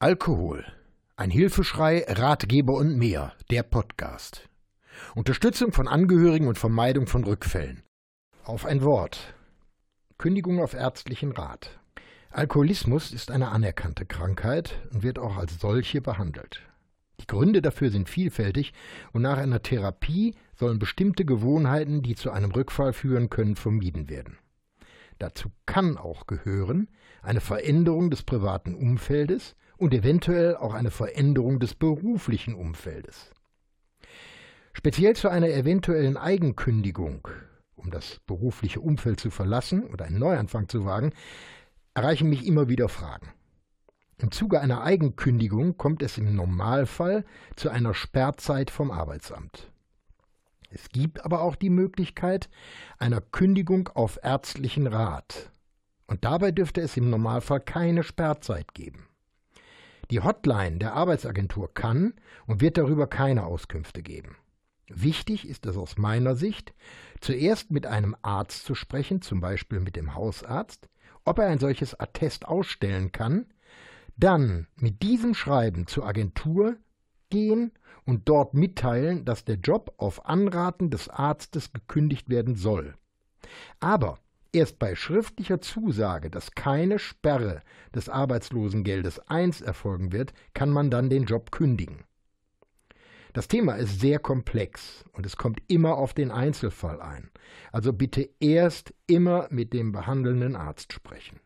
Alkohol. Ein Hilfeschrei, Ratgeber und mehr. Der Podcast. Unterstützung von Angehörigen und Vermeidung von Rückfällen. Auf ein Wort. Kündigung auf ärztlichen Rat. Alkoholismus ist eine anerkannte Krankheit und wird auch als solche behandelt. Die Gründe dafür sind vielfältig und nach einer Therapie sollen bestimmte Gewohnheiten, die zu einem Rückfall führen können, vermieden werden. Dazu kann auch gehören eine Veränderung des privaten Umfeldes und eventuell auch eine Veränderung des beruflichen Umfeldes. Speziell zu einer eventuellen Eigenkündigung, um das berufliche Umfeld zu verlassen oder einen Neuanfang zu wagen, erreichen mich immer wieder Fragen. Im Zuge einer Eigenkündigung kommt es im Normalfall zu einer Sperrzeit vom Arbeitsamt. Es gibt aber auch die Möglichkeit einer Kündigung auf ärztlichen Rat. Und dabei dürfte es im Normalfall keine Sperrzeit geben. Die Hotline der Arbeitsagentur kann und wird darüber keine Auskünfte geben. Wichtig ist es aus meiner Sicht, zuerst mit einem Arzt zu sprechen, zum Beispiel mit dem Hausarzt, ob er ein solches Attest ausstellen kann, dann mit diesem Schreiben zur Agentur gehen und dort mitteilen, dass der Job auf Anraten des Arztes gekündigt werden soll. Aber Erst bei schriftlicher Zusage, dass keine Sperre des Arbeitslosengeldes 1 erfolgen wird, kann man dann den Job kündigen. Das Thema ist sehr komplex und es kommt immer auf den Einzelfall ein. Also bitte erst immer mit dem behandelnden Arzt sprechen.